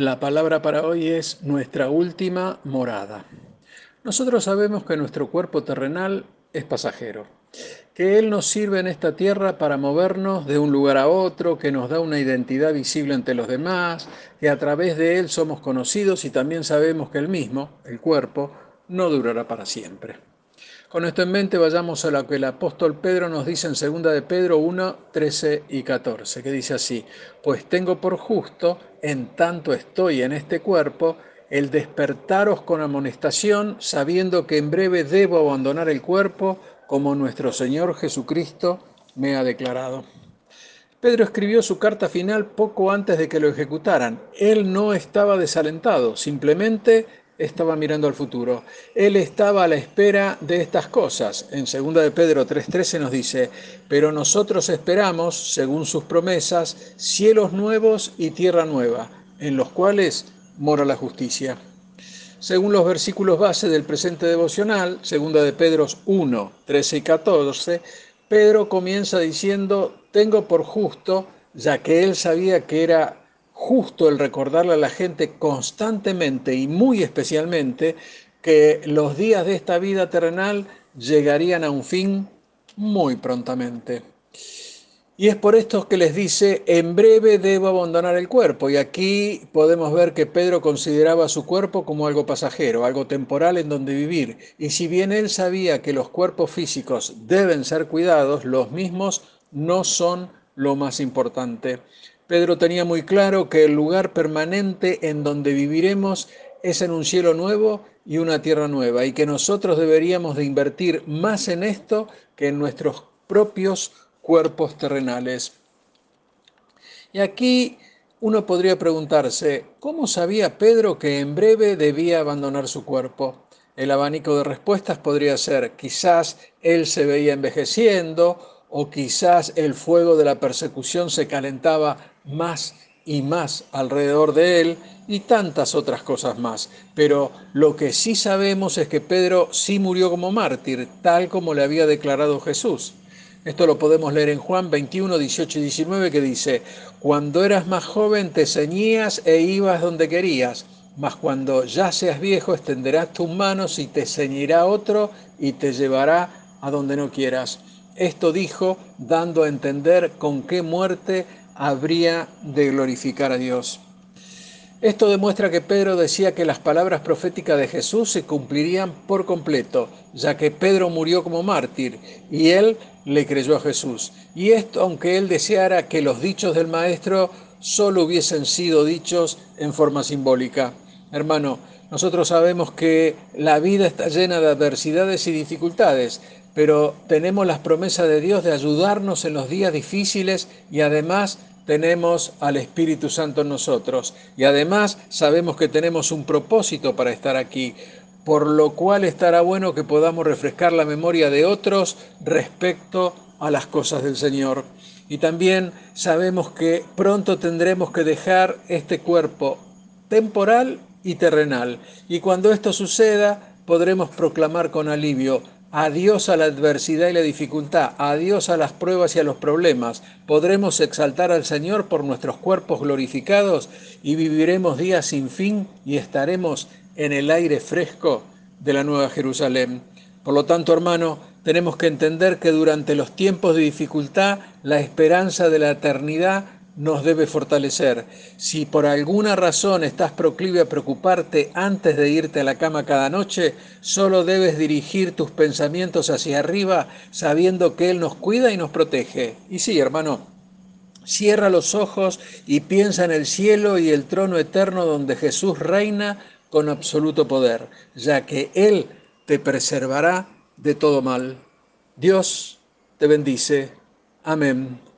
La palabra para hoy es nuestra última morada. Nosotros sabemos que nuestro cuerpo terrenal es pasajero, que Él nos sirve en esta tierra para movernos de un lugar a otro, que nos da una identidad visible ante los demás, que a través de Él somos conocidos y también sabemos que el mismo, el cuerpo, no durará para siempre. Con esto en mente vayamos a lo que el apóstol Pedro nos dice en 2 de Pedro 1, 13 y 14, que dice así, pues tengo por justo, en tanto estoy en este cuerpo, el despertaros con amonestación, sabiendo que en breve debo abandonar el cuerpo, como nuestro Señor Jesucristo me ha declarado. Pedro escribió su carta final poco antes de que lo ejecutaran. Él no estaba desalentado, simplemente estaba mirando al futuro. Él estaba a la espera de estas cosas. En 2 de Pedro 3:13 nos dice, pero nosotros esperamos, según sus promesas, cielos nuevos y tierra nueva, en los cuales mora la justicia. Según los versículos base del presente devocional, 2 de Pedro 1, 13 y 14, Pedro comienza diciendo, tengo por justo, ya que él sabía que era justo el recordarle a la gente constantemente y muy especialmente que los días de esta vida terrenal llegarían a un fin muy prontamente. Y es por esto que les dice, en breve debo abandonar el cuerpo. Y aquí podemos ver que Pedro consideraba su cuerpo como algo pasajero, algo temporal en donde vivir. Y si bien él sabía que los cuerpos físicos deben ser cuidados, los mismos no son lo más importante. Pedro tenía muy claro que el lugar permanente en donde viviremos es en un cielo nuevo y una tierra nueva y que nosotros deberíamos de invertir más en esto que en nuestros propios cuerpos terrenales. Y aquí uno podría preguntarse, ¿cómo sabía Pedro que en breve debía abandonar su cuerpo? El abanico de respuestas podría ser, quizás él se veía envejeciendo o quizás el fuego de la persecución se calentaba más y más alrededor de él y tantas otras cosas más. Pero lo que sí sabemos es que Pedro sí murió como mártir, tal como le había declarado Jesús. Esto lo podemos leer en Juan 21, 18 y 19 que dice, cuando eras más joven te ceñías e ibas donde querías, mas cuando ya seas viejo extenderás tus manos y te ceñirá otro y te llevará a donde no quieras. Esto dijo dando a entender con qué muerte habría de glorificar a Dios. Esto demuestra que Pedro decía que las palabras proféticas de Jesús se cumplirían por completo, ya que Pedro murió como mártir y él le creyó a Jesús. Y esto aunque él deseara que los dichos del Maestro solo hubiesen sido dichos en forma simbólica. Hermano, nosotros sabemos que la vida está llena de adversidades y dificultades, pero tenemos las promesas de Dios de ayudarnos en los días difíciles y además tenemos al Espíritu Santo en nosotros y además sabemos que tenemos un propósito para estar aquí, por lo cual estará bueno que podamos refrescar la memoria de otros respecto a las cosas del Señor. Y también sabemos que pronto tendremos que dejar este cuerpo temporal y terrenal. Y cuando esto suceda, podremos proclamar con alivio, Adiós a la adversidad y la dificultad, adiós a las pruebas y a los problemas. Podremos exaltar al Señor por nuestros cuerpos glorificados y viviremos días sin fin y estaremos en el aire fresco de la Nueva Jerusalén. Por lo tanto, hermano, tenemos que entender que durante los tiempos de dificultad la esperanza de la eternidad nos debe fortalecer. Si por alguna razón estás proclive a preocuparte antes de irte a la cama cada noche, solo debes dirigir tus pensamientos hacia arriba sabiendo que Él nos cuida y nos protege. Y sí, hermano, cierra los ojos y piensa en el cielo y el trono eterno donde Jesús reina con absoluto poder, ya que Él te preservará de todo mal. Dios te bendice. Amén